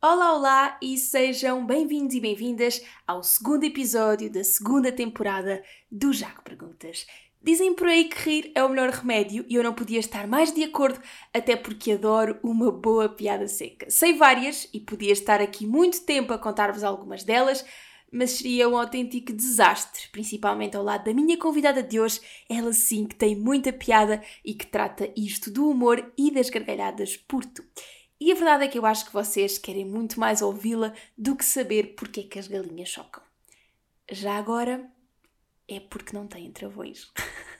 Olá, olá e sejam bem-vindos e bem-vindas ao segundo episódio da segunda temporada do Jaco Perguntas. Dizem por aí que rir é o melhor remédio e eu não podia estar mais de acordo, até porque adoro uma boa piada seca. Sei várias e podia estar aqui muito tempo a contar-vos algumas delas, mas seria um autêntico desastre, principalmente ao lado da minha convidada de hoje, ela sim que tem muita piada e que trata isto do humor e das gargalhadas por tu. E a verdade é que eu acho que vocês querem muito mais ouvi-la do que saber porque é que as galinhas chocam. Já agora, é porque não têm travões.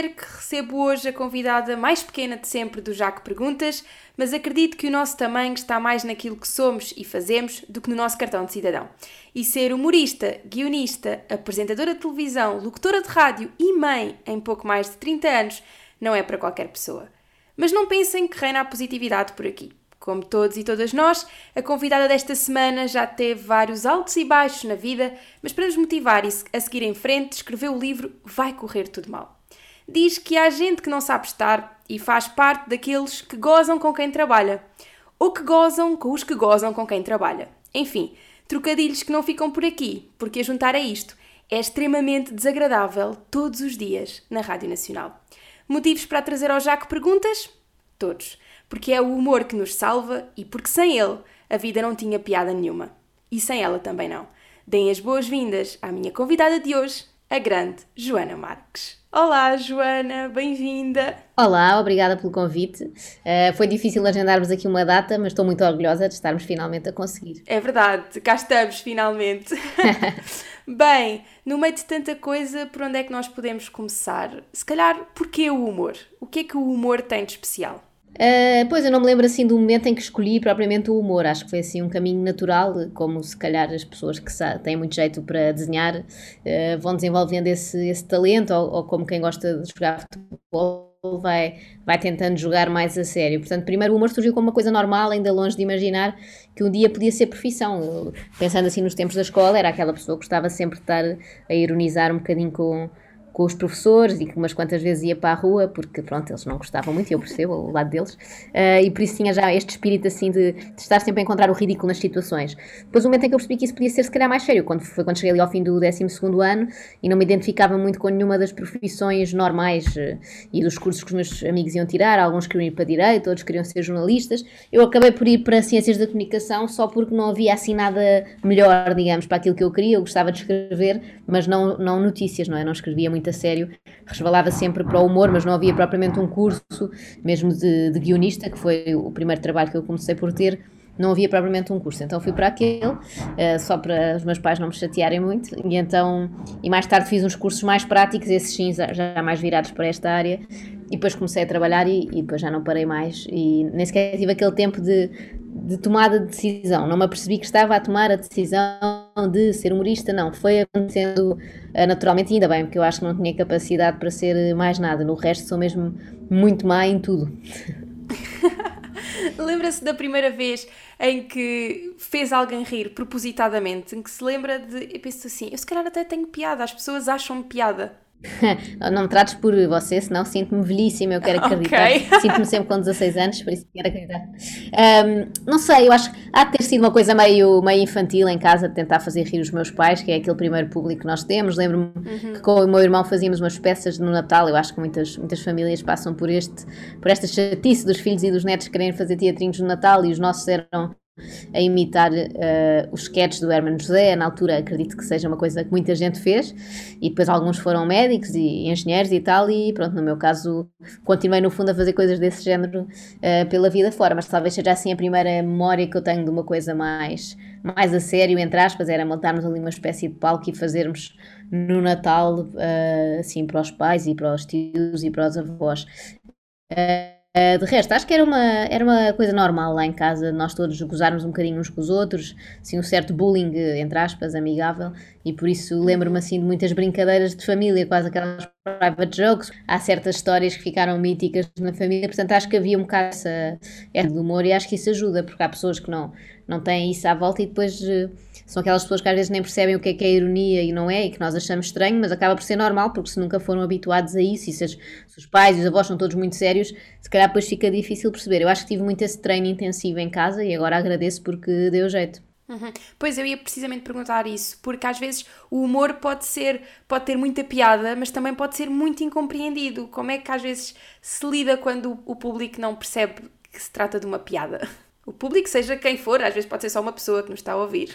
dizer que recebo hoje a convidada mais pequena de sempre do Jaco Perguntas, mas acredito que o nosso tamanho está mais naquilo que somos e fazemos do que no nosso cartão de cidadão. E ser humorista, guionista, apresentadora de televisão, locutora de rádio e mãe em pouco mais de 30 anos não é para qualquer pessoa. Mas não pensem que reina a positividade por aqui. Como todos e todas nós, a convidada desta semana já teve vários altos e baixos na vida, mas para nos motivar a seguir em frente, escreveu o livro Vai Correr Tudo Mal. Diz que há gente que não sabe estar e faz parte daqueles que gozam com quem trabalha, ou que gozam com os que gozam com quem trabalha. Enfim, trocadilhos que não ficam por aqui, porque a juntar a isto é extremamente desagradável todos os dias na Rádio Nacional. Motivos para trazer ao Jaco perguntas? Todos porque é o humor que nos salva e porque sem ele a vida não tinha piada nenhuma. E sem ela também não. Deem as boas-vindas à minha convidada de hoje, a grande Joana Marques. Olá, Joana, bem-vinda. Olá, obrigada pelo convite. Uh, foi difícil agendarmos aqui uma data, mas estou muito orgulhosa de estarmos finalmente a conseguir. É verdade, cá estamos finalmente. Bem, no meio de tanta coisa, por onde é que nós podemos começar? Se calhar, porquê o humor? O que é que o humor tem de especial? Uh, pois eu não me lembro assim do momento em que escolhi propriamente o humor, acho que foi assim um caminho natural, como se calhar as pessoas que têm muito jeito para desenhar uh, vão desenvolvendo esse, esse talento, ou, ou, como quem gosta de jogar futebol vai, vai tentando jogar mais a sério. Portanto, primeiro o humor surgiu como uma coisa normal, ainda longe de imaginar que um dia podia ser profissão. Eu, pensando assim nos tempos da escola, era aquela pessoa que gostava sempre de estar a ironizar um bocadinho com com os professores e que umas quantas vezes ia para a rua, porque pronto, eles não gostavam muito, eu percebo o lado deles, uh, e por isso tinha já este espírito assim de, de, estar sempre a encontrar o ridículo nas situações. Depois o momento em que eu percebi que isso podia ser se calhar mais sério, quando, foi quando cheguei ali ao fim do 12 ano e não me identificava muito com nenhuma das profissões normais uh, e dos cursos que os meus amigos iam tirar, alguns queriam ir para Direito, outros queriam ser jornalistas, eu acabei por ir para Ciências da Comunicação só porque não havia assim nada melhor, digamos, para aquilo que eu queria, eu gostava de escrever, mas não, não notícias, não é? Não escrevia muito a sério, resvalava sempre para o humor, mas não havia propriamente um curso, mesmo de, de guionista, que foi o primeiro trabalho que eu comecei por ter, não havia propriamente um curso. Então fui para aquele, uh, só para os meus pais não me chatearem muito, e então, e mais tarde fiz uns cursos mais práticos, esses sim já mais virados para esta área, e depois comecei a trabalhar e, e depois já não parei mais, e nem sequer tive aquele tempo de, de tomada de decisão. Não me apercebi que estava a tomar a decisão de ser humorista, não. Foi acontecendo uh, naturalmente, ainda bem, porque eu acho que não tinha capacidade para ser mais nada. No resto, sou mesmo muito má em tudo. Lembra-se da primeira vez em que fez alguém rir propositadamente, em que se lembra de. Eu penso assim, eu se calhar até tenho piada, as pessoas acham piada. não me trates por você, senão sinto-me velhíssima, eu quero acreditar. Okay. Sinto-me sempre com 16 anos, por isso quero acreditar. Um, não sei, eu acho que há de ter sido uma coisa meio, meio infantil em casa de tentar fazer rir os meus pais, que é aquele primeiro público que nós temos. Lembro-me uhum. que com o meu irmão fazíamos umas peças no Natal. Eu acho que muitas, muitas famílias passam por, este, por esta chatice dos filhos e dos netos quererem fazer teatrinhos no Natal e os nossos eram a imitar uh, os sketches do Hermano José. Na altura, acredito que seja uma coisa que muita gente fez, e depois alguns foram médicos e engenheiros e tal. E pronto, no meu caso, continuei no fundo a fazer coisas desse género uh, pela vida fora, mas talvez seja assim a primeira memória que eu tenho de uma coisa mais, mais a sério, entre aspas, era montarmos ali uma espécie de palco e fazermos no Natal, uh, assim, para os pais e para os tios e para os avós. Uh, Uh, de resto, acho que era uma, era uma coisa normal lá em casa, nós todos gozarmos um bocadinho uns com os outros, assim, um certo bullying, entre aspas, amigável, e por isso lembro-me assim de muitas brincadeiras de família, quase aquelas private jokes, há certas histórias que ficaram míticas na família, portanto acho que havia um bocado essa, essa de humor e acho que isso ajuda, porque há pessoas que não, não têm isso à volta e depois uh, são aquelas pessoas que às vezes nem percebem o que é que é ironia e não é, e que nós achamos estranho, mas acaba por ser normal, porque se nunca foram habituados a isso, e se, as, se os pais e os avós são todos muito sérios, se calhar depois fica difícil perceber. Eu acho que tive muito esse treino intensivo em casa e agora agradeço porque deu jeito. Uhum. Pois eu ia precisamente perguntar isso, porque às vezes o humor pode ser, pode ter muita piada, mas também pode ser muito incompreendido. Como é que às vezes se lida quando o público não percebe que se trata de uma piada? O público, seja quem for, às vezes pode ser só uma pessoa que nos está a ouvir.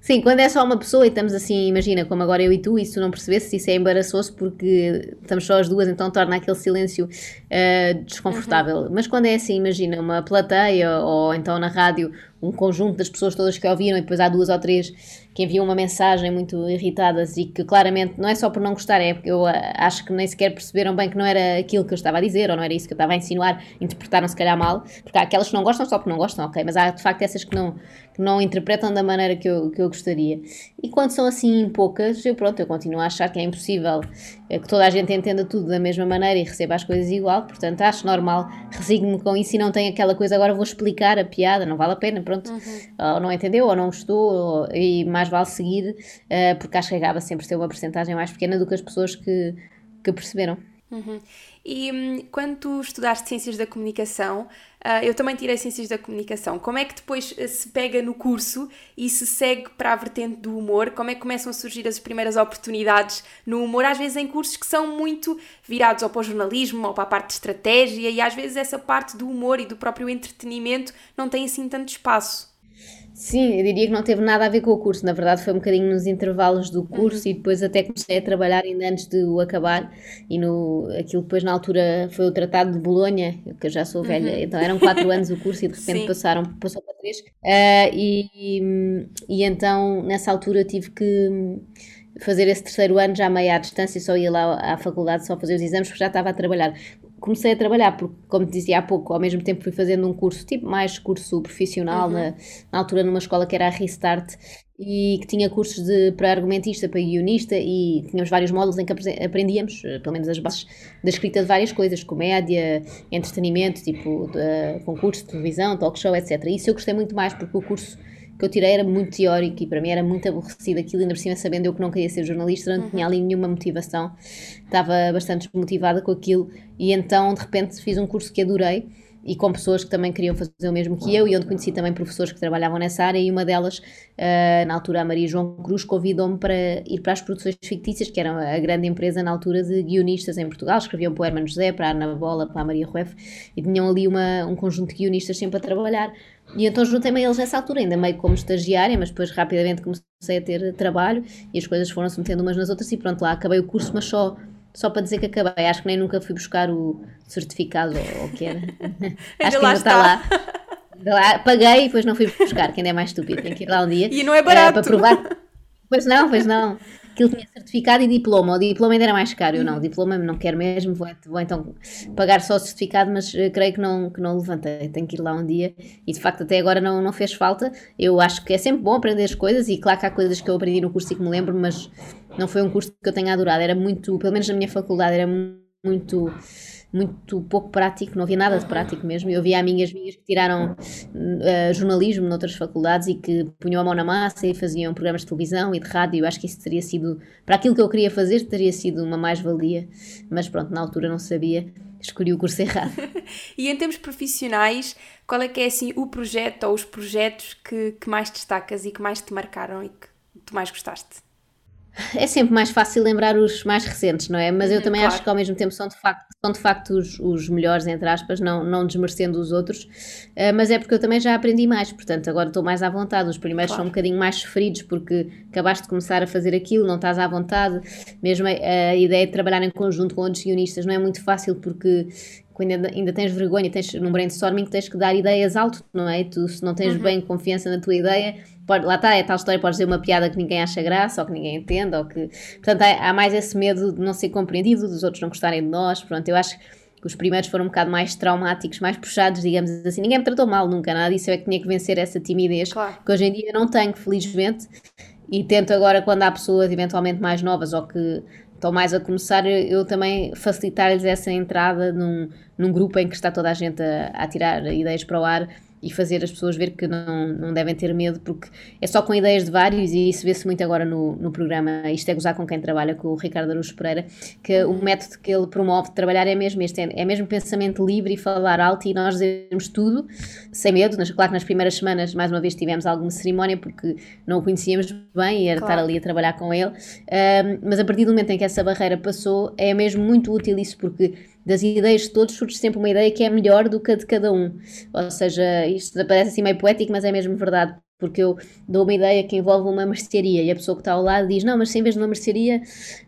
Sim, quando é só uma pessoa e estamos assim, imagina, como agora eu e tu, e se tu não percebesse, isso é embaraçoso porque estamos só as duas, então torna aquele silêncio uh, desconfortável. Uhum. Mas quando é assim, imagina, uma plateia ou então na rádio, um conjunto das pessoas todas que ouviram e depois há duas ou três que enviam uma mensagem muito irritadas e que claramente não é só por não gostar, é porque eu ah, acho que nem sequer perceberam bem que não era aquilo que eu estava a dizer ou não era isso que eu estava a insinuar, interpretaram se calhar mal, porque há aquelas que não gostam só porque não gostam, ok, mas há de facto essas que não, que não interpretam da maneira que eu, que eu gostaria. E quando são assim poucas, eu pronto, eu continuo a achar que é impossível é que toda a gente entenda tudo da mesma maneira e receba as coisas igual, portanto acho normal, resigno-me com isso e não tenho aquela coisa, agora vou explicar a piada, não vale a pena, pronto, uhum. ou não entendeu, ou não gostou, ou, e mais vale seguir, uh, porque acho que acaba sempre a ter uma porcentagem mais pequena do que as pessoas que, que perceberam. Uhum. E hum, quando tu estudaste Ciências da Comunicação, uh, eu também tirei Ciências da Comunicação. Como é que depois uh, se pega no curso e se segue para a vertente do humor? Como é que começam a surgir as primeiras oportunidades no humor? Às vezes em cursos que são muito virados ou para o jornalismo ou para a parte de estratégia e às vezes essa parte do humor e do próprio entretenimento não tem assim tanto espaço. Sim, eu diria que não teve nada a ver com o curso, na verdade foi um bocadinho nos intervalos do curso uhum. e depois até comecei a trabalhar ainda antes de o acabar. E no, aquilo depois na altura foi o Tratado de Bolonha, que eu já sou velha, uhum. então eram quatro anos o curso e de repente passaram, passou para três. Uh, e, e então nessa altura tive que fazer esse terceiro ano já meio à distância, só ia lá à faculdade só fazer os exames porque já estava a trabalhar comecei a trabalhar, porque, como te dizia há pouco, ao mesmo tempo fui fazendo um curso, tipo mais curso profissional, uhum. na, na, altura numa escola que era a Restart, e que tinha cursos de, para argumentista, para guionista, e tínhamos vários módulos em que aprendíamos, eh, pelo menos as bases da escrita de várias coisas, comédia, entretenimento, tipo de, concurso de televisão, talk show, etc. Isso eu gostei muito mais, porque o curso que eu tirei era muito teórico e para mim era muito aborrecido aquilo, ainda por cima sabendo eu que não queria ser jornalista, não uhum. tinha ali nenhuma motivação, estava bastante desmotivada com aquilo e então de repente fiz um curso que adorei e com pessoas que também queriam fazer o mesmo que eu e onde conheci também professores que trabalhavam nessa área e uma delas, uh, na altura a Maria João Cruz, convidou-me para ir para as produções fictícias, que era a grande empresa na altura de guionistas em Portugal, escreviam para o Hermano José, para a Ana Bola, para a Maria Rueff e tinham ali uma, um conjunto de guionistas sempre a trabalhar e então juntei-me a eles nessa altura, ainda meio como estagiária, mas depois rapidamente comecei a ter trabalho e as coisas foram-se metendo umas nas outras e pronto, lá acabei o curso, mas só, só para dizer que acabei. Acho que nem nunca fui buscar o certificado ou o que era. Acho que ainda está lá. lá. Paguei e depois não fui buscar, que ainda é mais estúpido, tem que ir lá um dia. E não é barato. Uh, para provar. Pois não, pois não aquilo tinha certificado e diploma. O diploma ainda era mais caro. Eu não, o diploma não quero mesmo, vou, vou então pagar só o certificado, mas uh, creio que não, que não levantei. Tenho que ir lá um dia e de facto até agora não, não fez falta. Eu acho que é sempre bom aprender as coisas e claro que há coisas que eu aprendi no curso e que me lembro, mas não foi um curso que eu tenha adorado. Era muito, pelo menos na minha faculdade, era muito muito pouco prático, não havia nada de prático mesmo. Eu via amigas minhas que tiraram uh, jornalismo noutras faculdades e que punham a mão na massa e faziam programas de televisão e de rádio. Eu acho que isso teria sido, para aquilo que eu queria fazer, teria sido uma mais-valia, mas pronto, na altura não sabia. Escolhi o curso errado. e em termos profissionais, qual é que é assim o projeto ou os projetos que, que mais destacas e que mais te marcaram e que tu mais gostaste? É sempre mais fácil lembrar os mais recentes, não é? Mas eu uhum, também claro. acho que ao mesmo tempo são de facto, são de facto os, os melhores, entre aspas, não, não desmerecendo os outros, uh, mas é porque eu também já aprendi mais, portanto agora estou mais à vontade. Os primeiros claro. são um bocadinho mais sofridos porque acabaste de começar a fazer aquilo, não estás à vontade. Mesmo a, a ideia de trabalhar em conjunto com outros guionistas não é muito fácil porque quando ainda, ainda tens vergonha, tens num brainstorming, tens que dar ideias alto, não é? Tu, se não tens uhum. bem confiança na tua ideia, pode, lá está, é tal história, podes dizer uma piada que ninguém acha graça ou que ninguém entende, ou que. Portanto, há, há mais esse medo de não ser compreendido, dos outros não gostarem de nós. Pronto, eu acho que os primeiros foram um bocado mais traumáticos, mais puxados, digamos assim. Ninguém me tratou mal nunca, nada disso. Eu é que tinha que vencer essa timidez, claro. que hoje em dia não tenho, felizmente. E tento agora, quando há pessoas eventualmente mais novas ou que estão mais a começar, eu também facilitar-lhes essa entrada num, num grupo em que está toda a gente a, a tirar ideias para o ar e fazer as pessoas ver que não, não devem ter medo, porque é só com ideias de vários, e isso vê-se muito agora no, no programa Isto é Gozar com quem trabalha, com o Ricardo Araújo Pereira, que o método que ele promove de trabalhar é mesmo este, é, é mesmo pensamento livre e falar alto e nós dizermos tudo, sem medo. Nas, claro que nas primeiras semanas, mais uma vez, tivemos alguma cerimónia, porque não o conhecíamos bem e era claro. estar ali a trabalhar com ele, um, mas a partir do momento em que essa barreira passou, é mesmo muito útil isso, porque das ideias de todos surge sempre uma ideia que é melhor do que a de cada um. Ou seja, isto parece assim meio poético, mas é mesmo verdade. Porque eu dou uma ideia que envolve uma mercearia e a pessoa que está ao lado diz: Não, mas se em vez de uma mercearia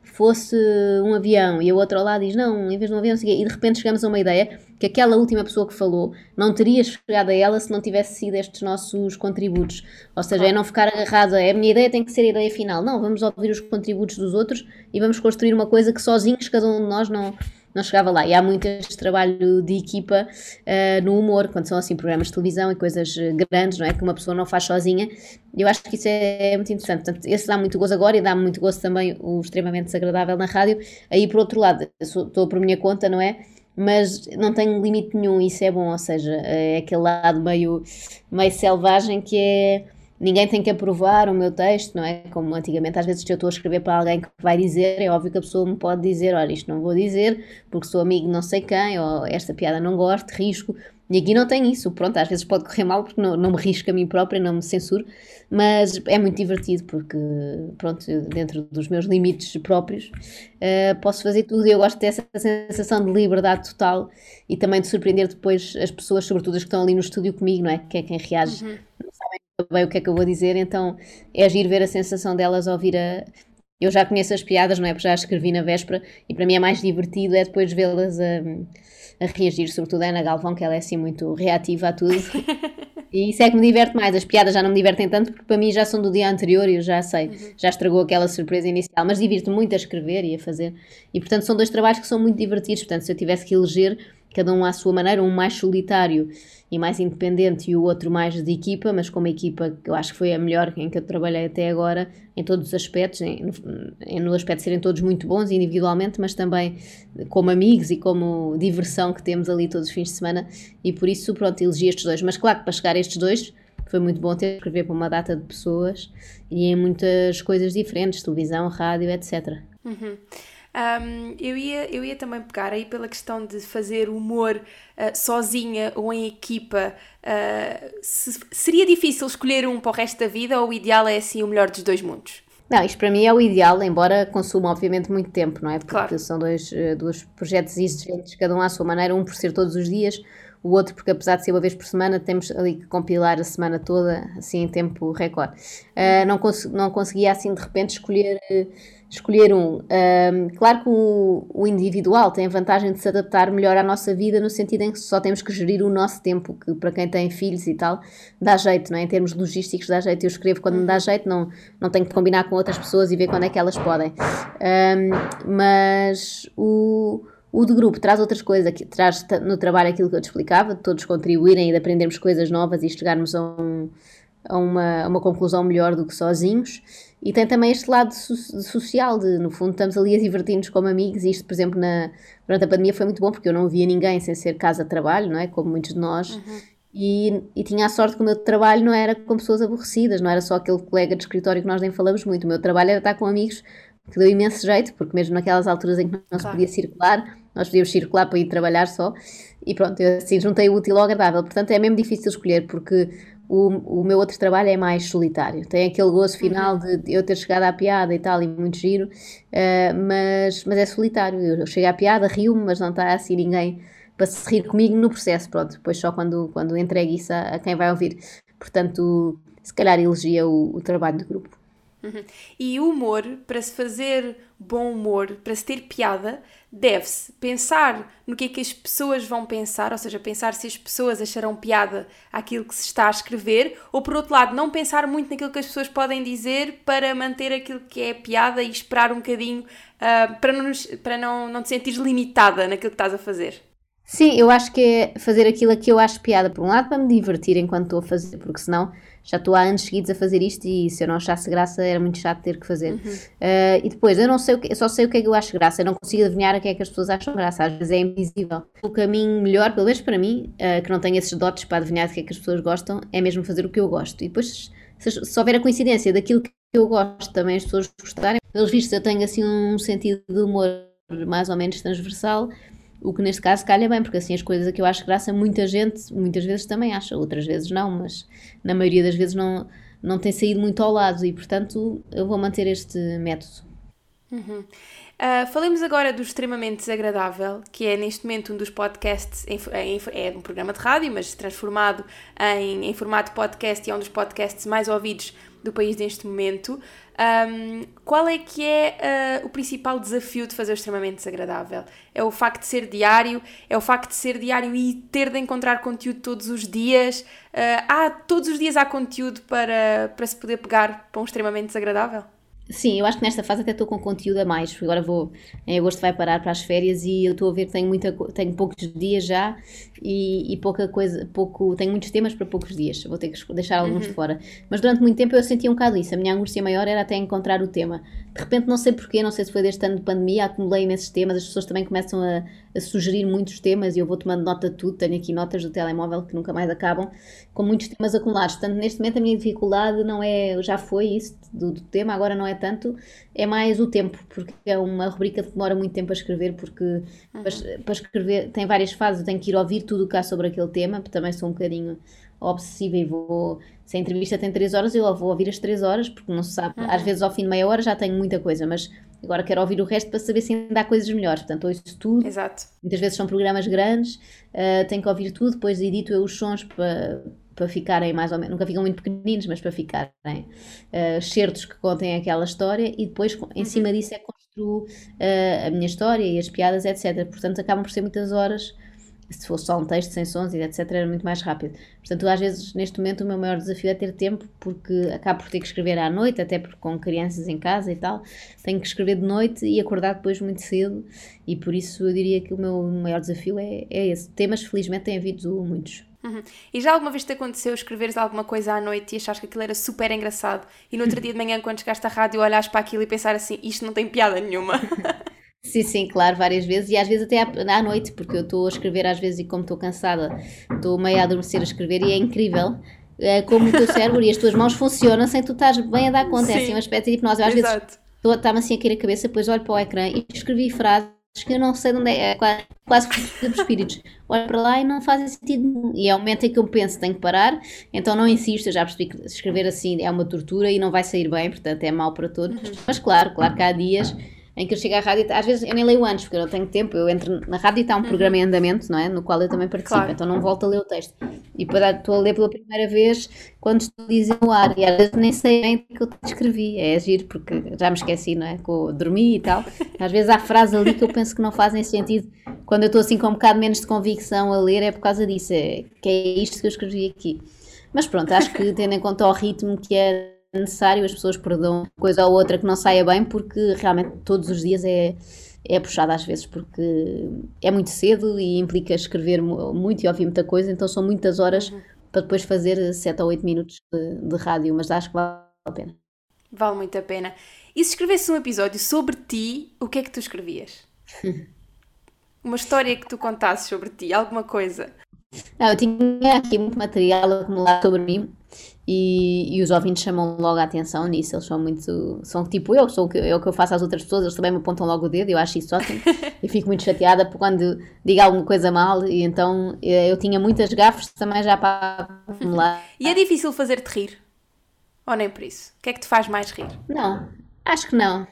fosse um avião, e a outra ao lado diz: Não, em vez de um avião, e de repente chegamos a uma ideia que aquela última pessoa que falou não teria chegado a ela se não tivesse sido estes nossos contributos. Ou seja, é não ficar agarrado a é, a minha ideia tem que ser a ideia final. Não, vamos ouvir os contributos dos outros e vamos construir uma coisa que sozinhos cada um de nós não não chegava lá. E há muito este trabalho de equipa uh, no humor, quando são assim programas de televisão e coisas eh, grandes, não é? Que uma pessoa não faz sozinha. Eu acho que isso é, é muito interessante. Portanto, esse dá muito gozo agora e dá muito gozo também o extremamente desagradável na rádio. Aí, por outro lado, estou por minha conta, não é? Mas não tenho limite nenhum, isso é bom, ou seja, é aquele lado meio, meio selvagem que é ninguém tem que aprovar o meu texto, não é? Como antigamente, às vezes, se eu estou a escrever para alguém que vai dizer, é óbvio que a pessoa me pode dizer: olha, isto não vou dizer porque sou amigo de não sei quem, ou esta piada não gosto, risco. E aqui não tem isso. Pronto, às vezes pode correr mal porque não, não me risco a mim própria, não me censuro, mas é muito divertido porque, pronto, dentro dos meus limites próprios, uh, posso fazer tudo e eu gosto dessa sensação de liberdade total e também de surpreender depois as pessoas, sobretudo as que estão ali no estúdio comigo, não é? Que é quem reage. Uhum bem o que é que eu vou dizer, então é agir ver a sensação delas ouvir a. Eu já conheço as piadas, não é? Porque já escrevi na véspera e para mim é mais divertido é depois vê-las a, a, reagir, sobretudo a Ana Galvão, que ela é assim muito reativa a tudo. E isso é que me diverte mais. As piadas já não me divertem tanto porque para mim já são do dia anterior e eu já sei, uhum. já estragou aquela surpresa inicial. Mas divirto muito a escrever e a fazer. E portanto são dois trabalhos que são muito divertidos. Portanto, se eu tivesse que eleger cada um à sua maneira, um mais solitário e mais independente e o outro mais de equipa, mas com uma equipa que eu acho que foi a melhor em que eu trabalhei até agora, em todos os aspectos, em, no, aspecto de serem todos muito bons individualmente, mas também como amigos e como diversão que temos ali todos os fins de semana, e por isso, pronto, elegi estes dois. Mas claro que para chegar a estes dois foi muito bom ter escrever para uma data de pessoas e em muitas coisas diferentes, televisão, rádio, etc. Uhum. Um, eu, ia, eu ia também pegar aí pela questão de fazer humor uh, sozinha ou em equipa. Uh, se, seria difícil escolher um para o resto da vida ou o ideal é assim o melhor dos dois mundos? Não, isto para mim é o ideal, embora consuma obviamente muito tempo, não é? Porque claro. são dois, eh, dois projetos exigentes, cada um à sua maneira, um por ser todos os dias, o outro porque apesar de ser uma vez por semana, temos ali que compilar a semana toda, assim em tempo recorde. Uh, não, cons não conseguia assim de repente escolher escolher um. um claro que o, o, individual tem a vantagem de se adaptar melhor à nossa vida, no sentido em que só temos que gerir o nosso tempo, que para quem tem filhos e tal, dá jeito, não é? Em termos logísticos, dá jeito. Eu escrevo quando me dá jeito, não, não tenho que combinar com outras pessoas e ver quando é que elas podem. Um, mas o. O de grupo traz outras coisas, traz no trabalho aquilo que eu te explicava, de todos contribuírem e de aprendermos coisas novas e chegarmos a, um, a, uma, a uma conclusão melhor do que sozinhos. E tem também este lado so social, de no fundo estamos ali a divertir-nos como amigos. E isto, por exemplo, na, durante a pandemia foi muito bom porque eu não via ninguém sem ser casa-trabalho, não é? Como muitos de nós. Uhum. E, e, tinha a sorte que o meu trabalho não era com pessoas aborrecidas, não era só aquele colega de escritório que nós nem falamos muito. O meu trabalho era estar com amigos que deu imenso jeito, porque mesmo naquelas alturas em que não claro. se podia circular, nós podíamos circular para ir trabalhar só. E pronto, eu assim juntei o útil ao agradável. Portanto, é mesmo difícil escolher, porque o, o meu outro trabalho é mais solitário. Tem aquele gozo final uhum. de eu ter chegado à piada e tal, e muito giro, uh, mas, mas é solitário. Eu chego à piada, rio-me, mas não está assim ninguém para se rir comigo no processo. Pronto, depois só quando, quando entregue isso a, a quem vai ouvir. Portanto, se calhar elegia o, o trabalho do grupo. Uhum. E o humor, para se fazer bom humor, para se ter piada, deve-se pensar no que é que as pessoas vão pensar, ou seja, pensar se as pessoas acharão piada aquilo que se está a escrever, ou por outro lado, não pensar muito naquilo que as pessoas podem dizer para manter aquilo que é piada e esperar um bocadinho uh, para, não, para não, não te sentires limitada naquilo que estás a fazer. Sim, eu acho que é fazer aquilo a que eu acho piada. Por um lado, para me divertir enquanto estou a fazer, porque senão já estou há anos seguidos a fazer isto e se eu não achasse graça era muito chato ter que fazer. Uhum. Uh, e depois, eu não sei o que, só sei o que é que eu acho graça, eu não consigo adivinhar o que é que as pessoas acham graça, às vezes é invisível. O caminho melhor, pelo menos para mim, uh, que não tenho esses dotes para adivinhar o que é que as pessoas gostam, é mesmo fazer o que eu gosto. E depois, se, se houver a coincidência daquilo que eu gosto também as pessoas gostarem, pelos vistos eu tenho assim um sentido de humor mais ou menos transversal o que neste caso calha bem, porque assim as coisas que eu acho graça, muita gente, muitas vezes também acha, outras vezes não, mas na maioria das vezes não, não tem saído muito ao lado e, portanto, eu vou manter este método. Uhum. Uh, falemos agora do extremamente desagradável, que é neste momento um dos podcasts, em, em, é um programa de rádio, mas transformado em, em formato podcast e é um dos podcasts mais ouvidos do país neste momento. Um, qual é que é uh, o principal desafio de fazer o extremamente desagradável? É o facto de ser diário? É o facto de ser diário e ter de encontrar conteúdo todos os dias? Uh, há, todos os dias há conteúdo para, para se poder pegar para um extremamente desagradável? Sim, eu acho que nesta fase até estou com conteúdo a mais, porque agora vou, em agosto vai parar para as férias e eu estou a ver que tenho, muita, tenho poucos dias já e, e pouca coisa, pouco, tenho muitos temas para poucos dias, vou ter que deixar alguns uhum. de fora. Mas durante muito tempo eu sentia um bocado isso, a minha angústia maior era até encontrar o tema. De repente, não sei porquê, não sei se foi deste ano de pandemia, acumulei imensos temas, as pessoas também começam a, a sugerir muitos temas e eu vou tomando nota de tudo, tenho aqui notas do telemóvel que nunca mais acabam, com muitos temas acumulados. Portanto, neste momento a minha dificuldade não é, já foi isso do, do tema, agora não é tanto, é mais o tempo, porque é uma rubrica que demora muito tempo a escrever, porque uhum. para, para, escrever tem várias fases, eu tenho que ir ouvir tudo o que há sobre aquele tema, porque também sou um bocadinho obsessiva e vou. Se a entrevista tem 3 horas, eu vou ouvir as 3 horas, porque não se sabe. Uhum. Às vezes ao fim de meia hora já tenho muita coisa, mas agora quero ouvir o resto para saber se ainda há coisas melhores. Portanto, ouço tudo. Exato. Muitas vezes são programas grandes, uh, tenho que ouvir tudo, depois edito eu os sons para para ficarem mais ou menos, nunca ficam muito pequeninos, mas para ficarem uh, certos que contem aquela história e depois em cima uhum. disso é que construo uh, a minha história e as piadas, etc. Portanto, acabam por ser muitas horas. Se fosse só um texto sem sons e etc., era muito mais rápido. Portanto, às vezes, neste momento, o meu maior desafio é ter tempo, porque acabo por ter que escrever à noite, até porque com crianças em casa e tal, tenho que escrever de noite e acordar depois muito cedo, e por isso eu diria que o meu maior desafio é, é esse. Temas, felizmente, têm havido muitos. Uhum. E já alguma vez te aconteceu escreveres alguma coisa à noite e achares que aquilo era super engraçado e no outro dia de manhã, quando chegaste à rádio, olhares para aquilo e pensar assim: isto não tem piada nenhuma? Sim, sim, claro, várias vezes e às vezes até à, noite, porque eu estou a escrever às vezes e como estou cansada, estou meio a adormecer a escrever e é incrível é, como o teu cérebro e as tuas mãos funcionam sem tu estás bem a dar conta. Sim. É assim uma espécie de hipnose. Eu, às Exato. vezes está-me assim a cair a cabeça, depois olho para o ecrã e escrevi frases que eu não sei de onde é, é quase, quase que dos espíritos. Olho para lá e não fazem sentido nenhum. E é o momento em que eu penso, tenho que parar, então não insisto, eu já percebi que escrever assim é uma tortura e não vai sair bem, portanto é mau para todos. Uhum. Mas claro, claro que há dias em que eu chego à rádio, às vezes eu nem leio antes, porque eu não tenho tempo, eu entro na rádio e está um uhum. programa em andamento, não é? No qual eu também participo, claro. então não volto a ler o texto. E para, estou a ler pela primeira vez quando estou a dizer no ar, e às vezes nem sei bem o que eu escrevi, é agir, porque já me esqueci, não é? Com dormir e tal. Às vezes há frases ali que eu penso que não fazem sentido. Quando eu estou assim com um bocado menos de convicção a ler, é por causa disso, é, que é isto que eu escrevi aqui. Mas pronto, acho que tendo em conta o ritmo que é necessário, as pessoas perdoam coisa ou outra que não saia bem, porque realmente todos os dias é, é puxado às vezes, porque é muito cedo e implica escrever muito e ouvir muita coisa, então são muitas horas uhum. para depois fazer 7 ou 8 minutos de, de rádio, mas acho que vale a pena. Vale muito a pena. E se escrevesse um episódio sobre ti, o que é que tu escrevias? Uma história que tu contasses sobre ti, alguma coisa? Não, eu tinha aqui muito material acumulado sobre mim e, e os ouvintes chamam logo a atenção nisso. Eles são muito. São tipo eu, sou o que, é o que eu faço às outras pessoas, eles também me apontam logo o dedo. Eu acho isso ótimo. e fico muito chateada por quando digo alguma coisa mal. E então eu tinha muitas gafes também já para acumular. e é difícil fazer-te rir? Ou nem por isso? O que é que te faz mais rir? Não, acho que não.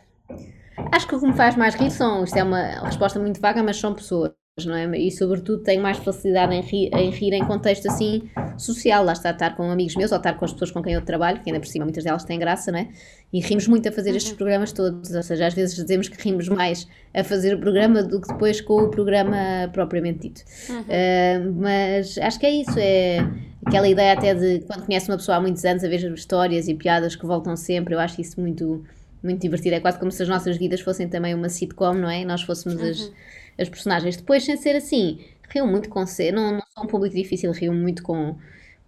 Acho que o que me faz mais rir são. Isto é uma resposta muito vaga, mas são pessoas não é? E sobretudo tenho mais facilidade em rir, em rir em contexto assim social, lá está, estar com amigos meus ou estar com as pessoas com quem eu trabalho, que ainda por cima muitas delas têm graça, não é? E rimos muito a fazer estes uhum. programas todos, ou seja, às vezes dizemos que rimos mais a fazer o programa do que depois com o programa propriamente dito. Uhum. Uh, mas acho que é isso, é aquela ideia até de quando conhece uma pessoa há muitos anos a ver histórias e piadas que voltam sempre, eu acho isso muito muito divertido, é quase como se as nossas vidas fossem também uma sitcom, não é? E nós fôssemos uhum. as as personagens. Depois, sem ser assim, rio muito com séries, não, não sou um público difícil, rio muito com,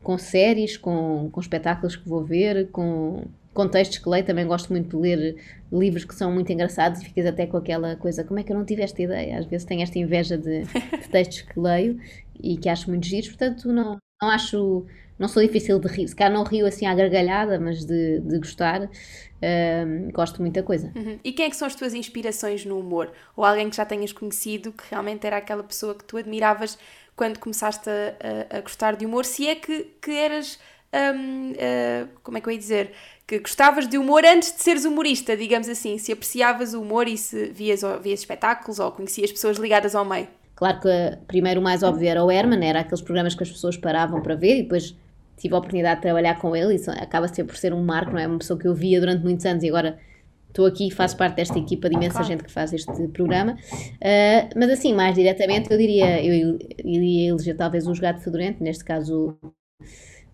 com séries, com, com espetáculos que vou ver, com contextos que leio, também gosto muito de ler livros que são muito engraçados e ficas até com aquela coisa, como é que eu não tive esta ideia? Às vezes tenho esta inveja de, de textos que leio e que acho muito giros, portanto não, não acho, não sou difícil de rir, se calhar não rio assim à gargalhada, mas de, de gostar, uh, gosto de muita coisa. Uhum. E quem é que são as tuas inspirações no humor? Ou alguém que já tenhas conhecido que realmente era aquela pessoa que tu admiravas quando começaste a, a, a gostar de humor, se é que, que eras, um, uh, ah, como é que eu ia dizer, que gostavas de humor antes de seres humorista, digamos assim, se apreciavas o humor e se vias, vias espetáculos ou conhecias pessoas ligadas ao meio. Claro que primeiro o mais óbvio era o Herman, era aqueles programas que as pessoas paravam para ver e depois tive a oportunidade de trabalhar com ele e acaba sempre por ser um marco, não é? Uma pessoa que eu via durante muitos anos e agora estou aqui e faço parte desta equipa de imensa gente que faz este programa. Uh, mas assim, mais diretamente, eu diria, eu iria eleger talvez um jogado fedorento, neste caso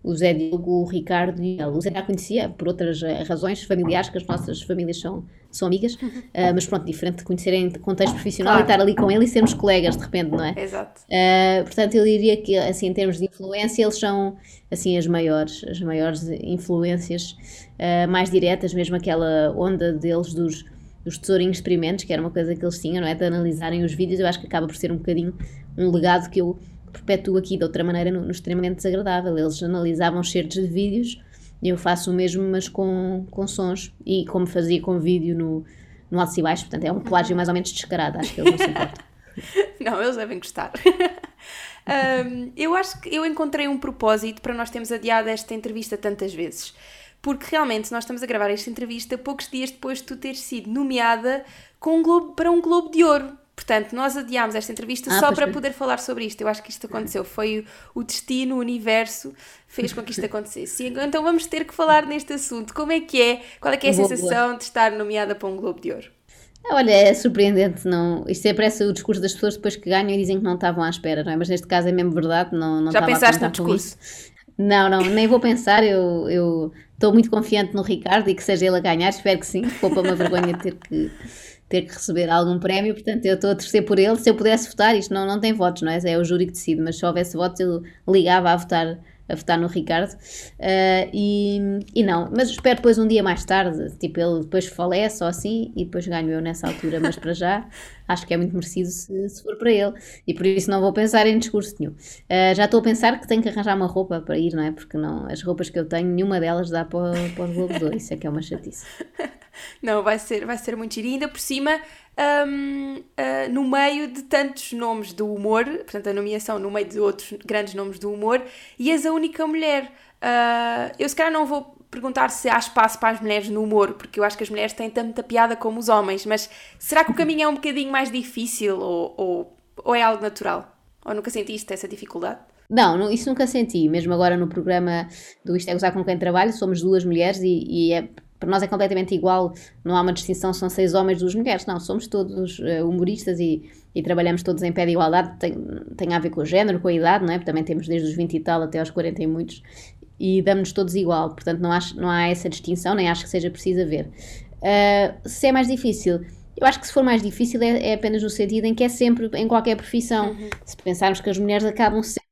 o Zé Diogo, o Ricardo e o Zé já conhecia por outras eh, razões familiares, que as nossas famílias são, são amigas, uh, mas pronto, diferente de conhecerem em contexto profissional claro. e estar ali com ele e sermos colegas de repente, não é? Exato. Uh, portanto, eu diria que, assim, em termos de influência, eles são, assim, as maiores, as maiores influências uh, mais diretas, mesmo aquela onda deles dos dos tesourinhos experimentos, que era uma coisa que eles tinham, não é? De analisarem os vídeos, eu acho que acaba por ser um bocadinho um legado que eu perpetuo aqui de outra maneira no, no extremamente desagradável. Eles analisavam certos de vídeos eu faço o mesmo, mas com, com sons e como fazia com vídeo no, no alto e baixo, portanto é um plágio mais ou menos descarado, acho que eles não se importam. não, eles devem gostar. um, eu acho que eu encontrei um propósito para nós termos adiado esta entrevista tantas vezes. Porque realmente nós estamos a gravar esta entrevista poucos dias depois de tu teres sido nomeada um globo, para um Globo de Ouro. Portanto, nós adiámos esta entrevista ah, só para poder falar sobre isto. Eu acho que isto aconteceu. Foi o destino, o universo fez com que isto acontecesse. Então vamos ter que falar neste assunto. Como é que é? Qual é que é a sensação de estar nomeada para um Globo de Ouro? Olha, é surpreendente, não. Isto é o discurso das pessoas depois que ganham e dizem que não estavam à espera, não é? Mas neste caso é mesmo verdade, não, não Já pensaste no discurso? Não, não, nem vou pensar, eu, eu estou muito confiante no Ricardo e que seja ele a ganhar, espero que sim, poupa uma vergonha de ter que ter que receber algum prémio, portanto eu estou a torcer por ele. Se eu pudesse votar, isto não, não tem votos, não é? É o júri que decide, mas se houvesse votos eu ligava a votar a votar no Ricardo. Uh, e, e não, mas espero depois um dia mais tarde, tipo, ele depois falece ou assim, e depois ganho eu nessa altura, mas para já acho que é muito merecido se, se for para ele. E por isso não vou pensar em discurso nenhum. Uh, já estou a pensar que tenho que arranjar uma roupa para ir, não é? Porque não, as roupas que eu tenho, nenhuma delas dá para, para os de Ouro, isso é que é uma chatice. não, vai ser, vai ser muito giro. E ainda por cima um, uh, ah, no meio de tantos nomes do humor, portanto, a nomeação no meio de outros grandes nomes do humor, e és a única mulher. Uh, eu se calhar não vou perguntar se há espaço para as mulheres no humor, porque eu acho que as mulheres têm tanta piada como os homens, mas será que o caminho é um bocadinho mais difícil ou, ou, ou é algo natural? Ou nunca sentiste essa dificuldade? Não, isso nunca senti. Mesmo agora no programa do Isto é Gozar com quem trabalho, somos duas mulheres e, e é para nós é completamente igual, não há uma distinção, são seis homens, duas mulheres, não, somos todos uh, humoristas e, e, trabalhamos todos em pé de igualdade, tem, tem a ver com o género, com a idade, não é? Também temos desde os 20 e tal até aos 40 e muitos, e damos-nos todos igual, portanto não, acho, não há essa distinção, nem acho que seja preciso haver. Uh, se é mais difícil, eu acho que se for mais difícil é, é, apenas no sentido em que é sempre, em qualquer profissão, uhum. se pensarmos que as mulheres acabam sempre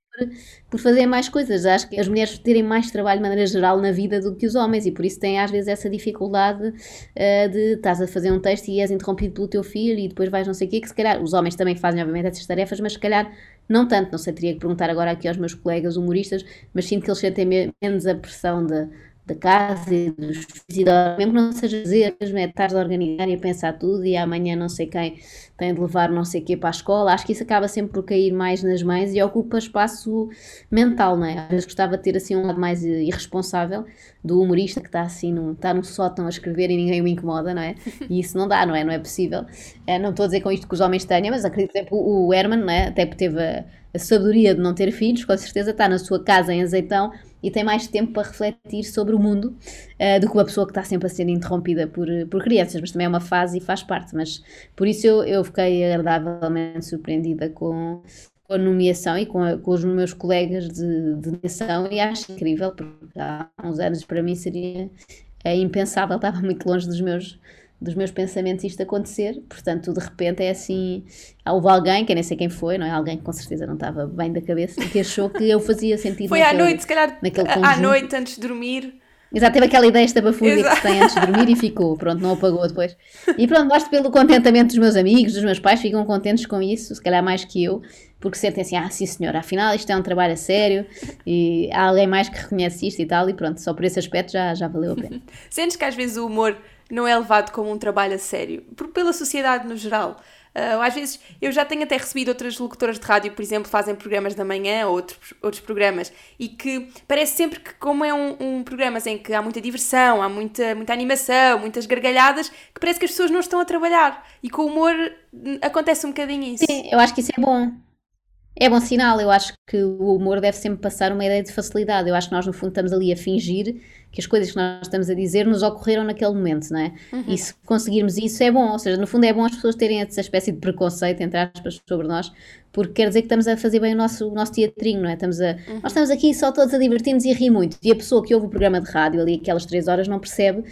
por fazer mais coisas. Acho que as mulheres terem mais trabalho de maneira geral na vida do que os homens e por isso têm às vezes essa dificuldade uh, de estás a fazer um texto e és interrompido pelo teu filho e depois vais não sei o quê, que se calhar os homens também fazem obviamente essas tarefas, mas se calhar não tanto, não sei, teria que perguntar agora aqui aos meus colegas humoristas, mas sinto que eles sentem menos a pressão de da casa e dos filhos, mesmo não seja dizer, mesmo é estar a organizar e a pensar tudo e amanhã não sei quem tem de levar não sei quê para a escola, acho que isso acaba sempre por cair mais nas mães e ocupa espaço mental, não é? Às vezes gostava de ter assim um lado mais irresponsável do humorista que está assim, num, está num sótão a escrever e ninguém o incomoda, não é? E isso não dá, não é? Não é possível. É, não estou a dizer com isto que os homens tenham, mas acredito, por exemplo, o Herman, não é? Até teve a, a sabedoria de não ter filhos, com certeza está na sua casa em azeitão e tem mais tempo para refletir sobre o mundo uh, do que uma pessoa que está sempre a ser interrompida por, por crianças, mas também é uma fase e faz parte. Mas por isso eu, eu fiquei agradavelmente surpreendida com, com a nomeação e com, a, com os meus colegas de, de nomeação e acho incrível, porque há uns anos para mim seria é, impensável, estava muito longe dos meus dos meus pensamentos isto acontecer, portanto, de repente é assim, houve alguém, que nem sei quem foi, não é? Alguém que com certeza não estava bem da cabeça, que achou que eu fazia sentido Foi naquele, à noite, se calhar, à noite, antes de dormir. Exato, teve aquela ideia estapafúrdia que se tem antes de dormir e ficou, pronto, não apagou depois. E pronto, gosto pelo contentamento dos meus amigos, dos meus pais, ficam contentes com isso, se calhar mais que eu, porque sentem assim, ah, sim senhora, afinal isto é um trabalho a sério e há alguém mais que reconhece isto e tal, e pronto, só por esse aspecto já, já valeu a pena. Sentes que às vezes o humor não é levado como um trabalho a sério, por, pela sociedade no geral. Uh, às vezes eu já tenho até recebido outras locutoras de rádio, por exemplo, fazem programas da manhã ou outros, outros programas e que parece sempre que, como é um, um programa em que há muita diversão, há muita, muita animação, muitas gargalhadas, que parece que as pessoas não estão a trabalhar e com o humor hum, acontece um bocadinho isso. Sim, eu acho que isso é bom. É bom sinal, eu acho que o humor deve sempre passar uma ideia de facilidade. Eu acho que nós, no fundo, estamos ali a fingir que as coisas que nós estamos a dizer nos ocorreram naquele momento, não é? Uhum. E se conseguirmos isso é bom, ou seja, no fundo é bom as pessoas terem essa espécie de preconceito, entre aspas, sobre nós, porque quer dizer que estamos a fazer bem o nosso, o nosso teatrinho, não é? Estamos a, uhum. Nós estamos aqui só todos a divertir-nos e a rir muito. E a pessoa que ouve o programa de rádio ali aquelas três horas não percebe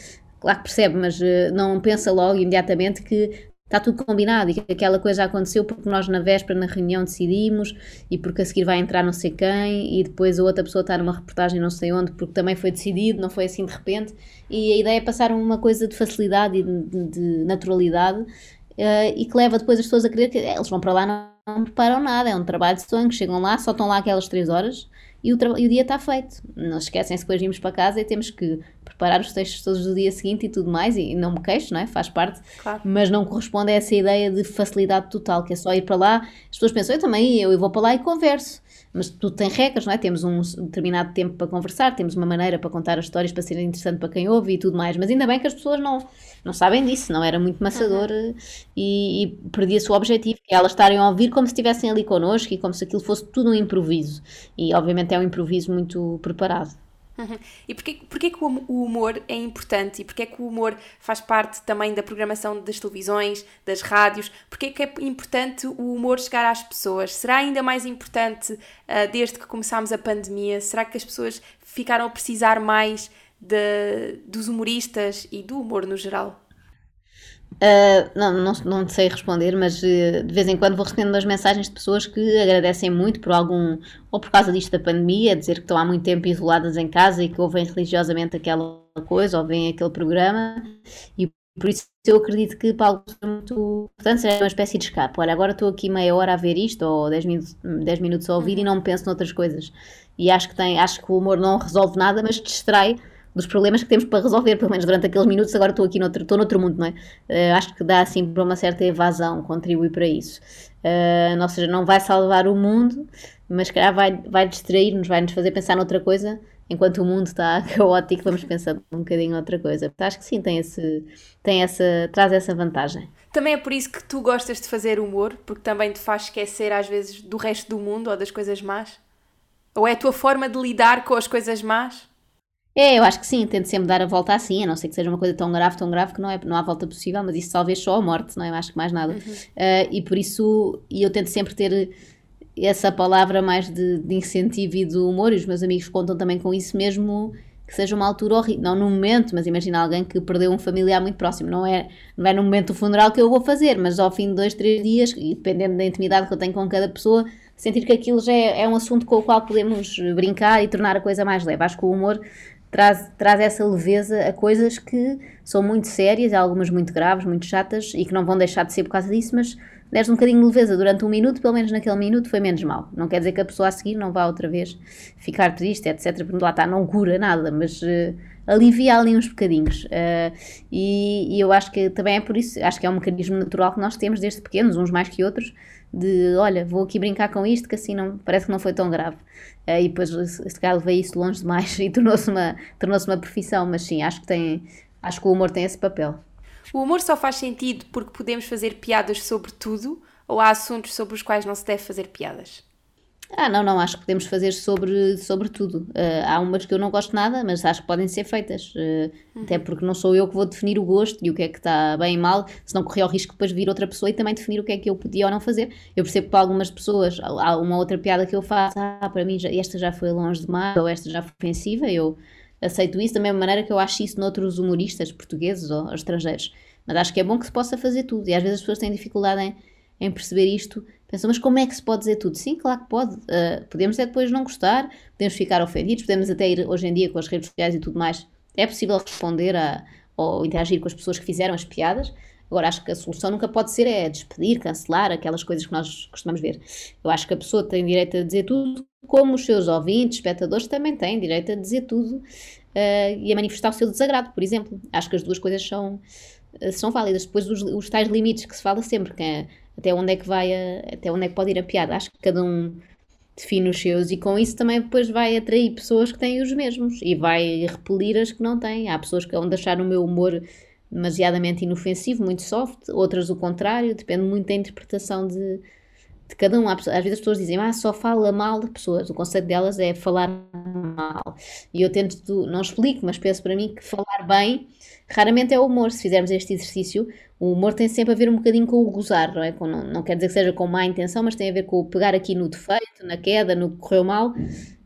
claro que percebe, mas uh, não pensa logo imediatamente que está tudo combinado e que aquela coisa aconteceu porque nós na véspera na reunião decidimos e porque a seguir vai entrar não sei quem e depois a outra pessoa está numa reportagem não sei onde porque também foi decidido, não foi assim de repente. E a ideia é passar uma coisa de facilidade e de, de naturalidade uh, e que leva depois as pessoas a crer que é, eles vão para lá não, não preparam nada, é um trabalho de sonho, chegam lá, só estão lá aquelas três horas e o, e o dia está feito. Não esquecem-se que depois vimos para casa e temos que preparar os textos todos do dia seguinte e tudo mais, e não me queixo, não é? Faz parte, claro. mas não corresponde a essa ideia de facilidade total, que é só ir para lá. As pessoas pensam, eu também, eu vou para lá e converso. Mas tudo tem regras, não é? Temos um determinado tempo para conversar, temos uma maneira para contar as histórias para ser interessante para quem ouve e tudo mais, mas ainda bem que as pessoas não, não sabem disso, não era muito maçador uhum. e, e perdia-se o objetivo, que é elas estarem a ouvir como se estivessem ali connosco e como se aquilo fosse tudo um improviso. E obviamente é um improviso muito preparado. E porquê, porquê que o humor é importante e porquê que o humor faz parte também da programação das televisões, das rádios? Porquê que é importante o humor chegar às pessoas? Será ainda mais importante uh, desde que começámos a pandemia? Será que as pessoas ficaram a precisar mais de, dos humoristas e do humor no geral? Uh, não, não, não sei responder, mas uh, de vez em quando vou recebendo umas mensagens de pessoas que agradecem muito por algum, ou por causa disto da pandemia, dizer que estão há muito tempo isoladas em casa e que ouvem religiosamente aquela coisa, ou veem aquele programa, e por isso eu acredito que para alguns é muito importante seja uma espécie de escape. Olha, agora estou aqui meia hora a ver isto, ou 10 minutos, 10 minutos a ouvir e não me penso noutras coisas. E acho que, tem, acho que o humor não resolve nada, mas distrai dos problemas que temos para resolver, pelo menos durante aqueles minutos, agora estou aqui noutro, estou noutro mundo, não é? Uh, acho que dá assim para uma certa evasão, contribui para isso. Uh, ou seja, não vai salvar o mundo, mas calhar vai, vai distrair-nos, vai nos fazer pensar noutra coisa, enquanto o mundo está caótico, vamos pensar um bocadinho outra coisa. Acho que sim, tem esse, tem essa, traz essa vantagem. Também é por isso que tu gostas de fazer humor, porque também te faz esquecer às vezes do resto do mundo ou das coisas más? Ou é a tua forma de lidar com as coisas más? É, eu acho que sim, tento sempre dar a volta assim, a não ser que seja uma coisa tão grave, tão grave que não, é, não há volta possível, mas isso talvez só a morte, não é? Eu acho que mais nada. Uhum. Uh, e por isso, e eu tento sempre ter essa palavra mais de, de, incentivo e do humor, e os meus amigos contam também com isso mesmo que seja uma altura horrível, não no momento, mas imagina alguém que perdeu um familiar muito próximo, não é, não é no momento do funeral que eu vou fazer, mas ao fim de dois, três dias, e dependendo da intimidade que eu tenho com cada pessoa, sentir que aquilo já é, é um assunto com o qual podemos brincar e tornar a coisa mais leve. Acho que o humor traz, traz essa leveza a coisas que são muito sérias, algumas muito graves, muito chatas e que não vão deixar de ser por causa disso, mas deres um bocadinho de leveza durante um minuto, pelo menos naquele minuto foi menos mal. Não quer dizer que a pessoa a seguir não vá outra vez ficar triste, etc. Porque lá está, não cura nada, mas uh, alivia ali uns bocadinhos. Uh, e, e, eu acho que também é por isso, acho que é um mecanismo natural que nós temos desde pequenos, uns mais que outros, de olha, vou aqui brincar com isto que assim não, parece que não foi tão grave. Uh, e depois se calhar levei isso longe demais e tornou-se uma, tornou uma profissão, mas sim, acho que tem, acho que o humor tem esse papel. O humor só faz sentido porque podemos fazer piadas sobre tudo ou há assuntos sobre os quais não se deve fazer piadas? Ah, não, não, acho que podemos fazer sobre, sobre tudo. Uh, há umas que eu não gosto nada, mas acho que podem ser feitas. Uh, uhum. Até porque não sou eu que vou definir o gosto e o que é que está bem e mal, se não correr o risco de depois vir outra pessoa e também definir o que é que eu podia ou não fazer. Eu percebo que para algumas pessoas há uma outra piada que eu faço, ah, para mim já, esta já foi longe demais ou esta já foi ofensiva, eu aceito isso da mesma maneira que eu acho isso noutros humoristas portugueses ou estrangeiros. Mas acho que é bom que se possa fazer tudo. E às vezes as pessoas têm dificuldade em, em perceber isto. Pensam, mas como é que se pode dizer tudo? Sim, claro que pode. Uh, podemos até depois não gostar, podemos ficar ofendidos, podemos até ir hoje em dia com as redes sociais e tudo mais. É possível responder a, ou interagir com as pessoas que fizeram as piadas. Agora, acho que a solução nunca pode ser é despedir, cancelar aquelas coisas que nós costumamos ver. Eu acho que a pessoa tem direito a dizer tudo, como os seus ouvintes, espectadores também têm direito a dizer tudo uh, e a manifestar o seu desagrado, por exemplo. Acho que as duas coisas são, uh, são válidas. Depois, os, os, tais limites que se fala sempre, que é, até onde é que vai, a, até onde é que pode ir a piada. Acho que cada um define os seus e com isso também depois vai atrair pessoas que têm os mesmos e vai repelir as que não têm. Há pessoas que vão deixar o meu humor demasiadamente inofensivo, muito soft, outras o contrário, depende muito da interpretação de, de cada um. Às vezes as pessoas dizem, ah, só fala mal de pessoas. O conceito delas é falar mal. E eu tento, não explico, mas penso para mim que falar bem raramente é o humor. Se fizermos este exercício, o humor tem sempre a ver um bocadinho com o gozar, não é? Com, não, não quer dizer que seja com má intenção, mas tem a ver com o pegar aqui no defeito, na queda, no que correu mal,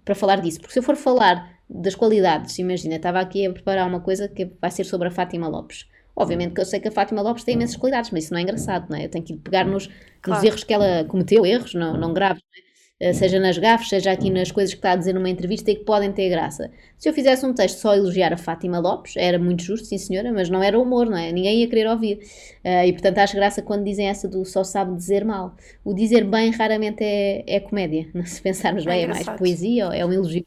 para falar disso. Porque se eu for falar das qualidades, imagina, estava aqui a preparar uma coisa que vai ser sobre a Fátima Lopes. Obviamente que eu sei que a Fátima Lopes tem imensas qualidades, mas isso não é engraçado, não é? Eu tenho que pegar nos, claro. nos erros que ela cometeu, erros, não, não graves, não é? Eh, seja nas gafes, seja aqui nas coisas que está a dizer numa entrevista e que podem ter graça. Se eu fizesse um texto só a elogiar a Fátima Lopes, era muito justo, sim senhora, mas não era humor, não é? Ninguém ia querer ouvir. Uh, e portanto acho graça quando dizem essa do só sabe dizer mal. O dizer bem raramente é, é comédia. Se pensarmos bem, é, é mais poesia, é um elogio.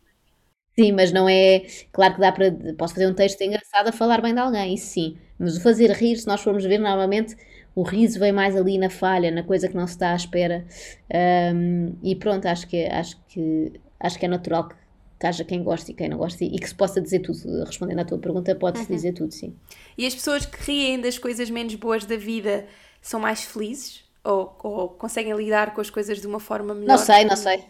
Sim, mas não é. Claro que dá para. Posso fazer um texto engraçado a falar bem de alguém, isso sim. Mas o fazer rir, se nós formos ver, normalmente o riso vem mais ali na falha, na coisa que não se está à espera. Um, e pronto, acho que, acho, que, acho que é natural que, que haja quem goste e quem não goste e que se possa dizer tudo. Respondendo à tua pergunta, pode-se uhum. dizer tudo, sim. E as pessoas que riem das coisas menos boas da vida são mais felizes? Ou, ou conseguem lidar com as coisas de uma forma melhor? Não sei, não sei.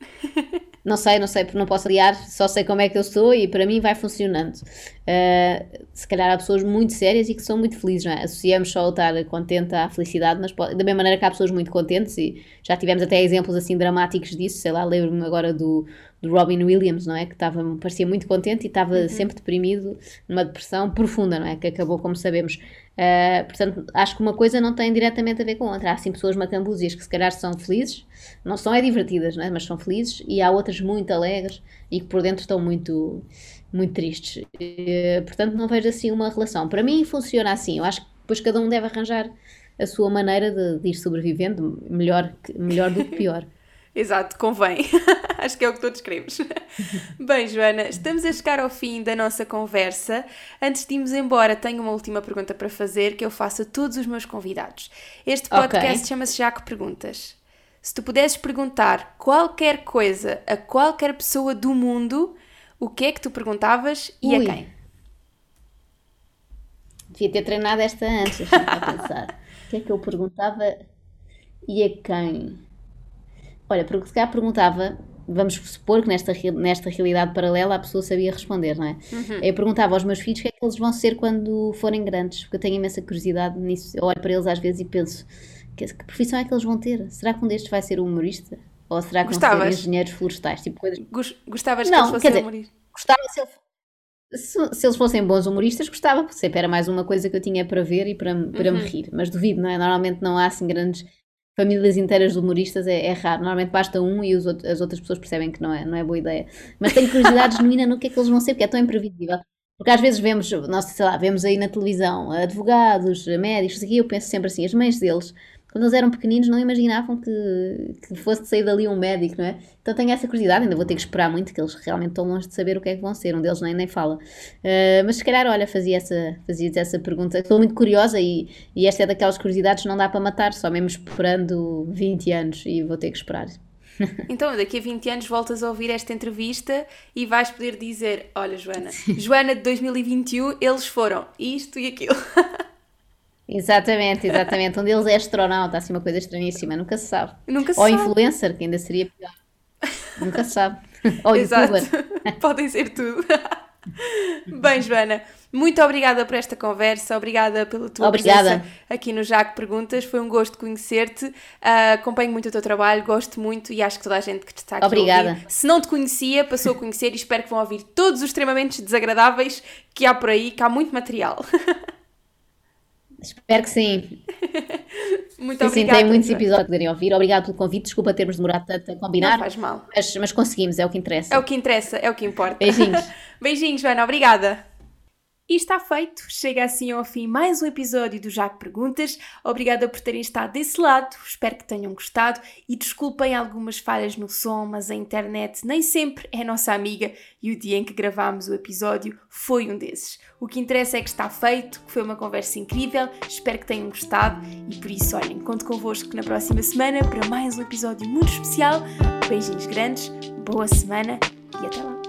Não sei, não sei, porque não posso aliar, só sei como é que eu sou e para mim vai funcionando. Uh, se calhar há pessoas muito sérias e que são muito felizes, não é? Associamos só o estar contente à felicidade, mas pode, da mesma maneira que há pessoas muito contentes e já tivemos até exemplos assim dramáticos disso, sei lá, lembro-me agora do, do Robin Williams, não é? Que estava, parecia muito contente e estava uhum. sempre deprimido, numa depressão profunda, não é? Que acabou, como sabemos. Uh, portanto, acho que uma coisa não tem diretamente a ver com a outra. Há sim pessoas macambúzias que se calhar são felizes, não são é divertidas, não é? Mas são felizes, e há outras muito alegres e que por dentro estão muito, muito tristes. Uh, portanto, não vejo assim uma relação. Para mim, funciona assim. Eu acho que depois cada um deve arranjar a sua maneira de, de ir sobrevivendo, melhor, melhor do que pior. Exato, convém. Acho que é o que todos queremos. Bem, Joana, estamos a chegar ao fim da nossa conversa. Antes de irmos embora, tenho uma última pergunta para fazer que eu faço a todos os meus convidados. Este podcast okay. chama-se Jaco Perguntas. Se tu pudesses perguntar qualquer coisa a qualquer pessoa do mundo, o que é que tu perguntavas e Ui. a quem? Devia ter treinado esta antes, deixa-me pensar. o que é que eu perguntava e a quem? Olha, porque se calhar perguntava, vamos supor que nesta, nesta realidade paralela a pessoa sabia responder, não é? Uhum. Eu perguntava aos meus filhos o que é que eles vão ser quando forem grandes, porque eu tenho imensa curiosidade nisso. Eu olho para eles às vezes e penso, que, que profissão é que eles vão ter? Será que um destes vai ser humorista? Ou será que Gostavas? vão ser engenheiros florestais? Tipo, coisas... Gostavas que não, eles fossem humoristas? Gostava se, se, se, eles fossem bons humoristas, gostava, porque sempre era mais uma coisa que eu tinha para ver e para, para uhum. me rir. Mas duvido, não é? Normalmente não há assim grandes famílias inteiras de humoristas é, é, raro. Normalmente basta um e os, as outras pessoas percebem que não é, não é boa ideia. Mas tenho curiosidade genuína no que é que eles vão ser, porque é tão imprevisível. Porque às vezes vemos, nossa, sei lá, vemos aí na televisão advogados, médicos, aqui eu penso sempre assim, as mães deles quando eles eram pequeninos não imaginavam que, que fosse sair dali um médico, não é? Então tenho essa curiosidade, ainda vou ter que esperar muito, que eles realmente estão longe de saber o que é que vão ser, um deles nem, nem fala. Uh, mas se calhar, olha, fazia essa, fazia essa pergunta. Estou muito curiosa e, e esta é daquelas curiosidades que não dá para matar, só mesmo esperando 20 anos e vou ter que esperar. Então, daqui a 20 anos voltas a ouvir esta entrevista e vais poder dizer: Olha, Joana, Joana de 2021, eles foram isto e aquilo. Exatamente, exatamente. Um deles é astronauta, assim, uma coisa estranhíssima, nunca se sabe. Nunca se Ou sabe. influencer, que ainda seria pior. Nunca se sabe. Ou Exato. youtuber. Podem ser tudo. Bem, Joana, muito obrigada por esta conversa, obrigada pela tua obrigada. presença aqui no Jaco Perguntas, foi um gosto conhecer-te, uh, acompanho muito o teu trabalho, gosto muito e acho que toda a gente que te está aqui obrigada. ouvir, se não te conhecia, passou a conhecer e espero que vão ouvir todos os extremamente desagradáveis que há por aí, que há muito material. Espero que sim. Muito sim, obrigada. Sim, tem muitos episódios que poderem ouvir. Obrigado pelo convite. Desculpa termos demorado tanto a combinar. Não faz mal. Mas, mas conseguimos, é o que interessa. É o que interessa, é o que importa. Beijinhos. Beijinhos, Joana. Obrigada. E está feito. Chega assim ao fim mais um episódio do Jaco Perguntas. Obrigada por terem estado desse lado. Espero que tenham gostado e desculpem algumas falhas no som, mas a internet nem sempre é nossa amiga e o dia em que gravámos o episódio foi um desses. O que interessa é que está feito, que foi uma conversa incrível. Espero que tenham gostado e por isso, olhem, conto convosco na próxima semana para mais um episódio muito especial. Beijinhos grandes, boa semana e até lá.